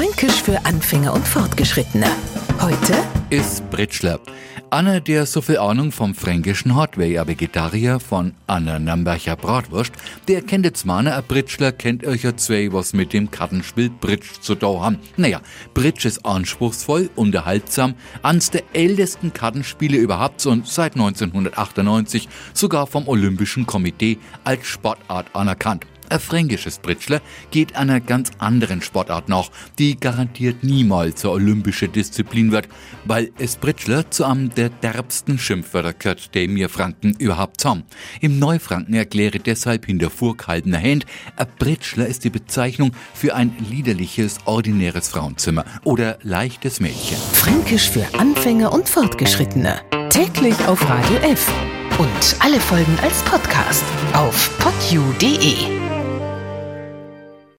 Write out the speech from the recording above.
Fränkisch für Anfänger und Fortgeschrittene. Heute ist Britschler. Anna, der so viel Ahnung vom Fränkischen hat, wie ein Vegetarier von Anna Nambercher Bratwurst, der kennt jetzt mal ein Britschler, kennt euch ja zwei, was mit dem Kartenspiel Britsch zu tun haben. Naja, Britsch ist anspruchsvoll, unterhaltsam, eines der ältesten Kartenspiele überhaupt und seit 1998 sogar vom Olympischen Komitee als Sportart anerkannt. Ein fränkisches Britschler geht einer ganz anderen Sportart nach, die garantiert niemals zur olympische Disziplin wird, weil es Britschler zu einem der derbsten Schimpfwörter gehört, die mir Franken überhaupt haben. Im Neufranken erkläre deshalb hinter vorgehaltener Hand, ein Britschler ist die Bezeichnung für ein liederliches, ordinäres Frauenzimmer oder leichtes Mädchen. Fränkisch für Anfänger und Fortgeschrittene. Täglich auf Radio F. Und alle Folgen als Podcast auf podu.de.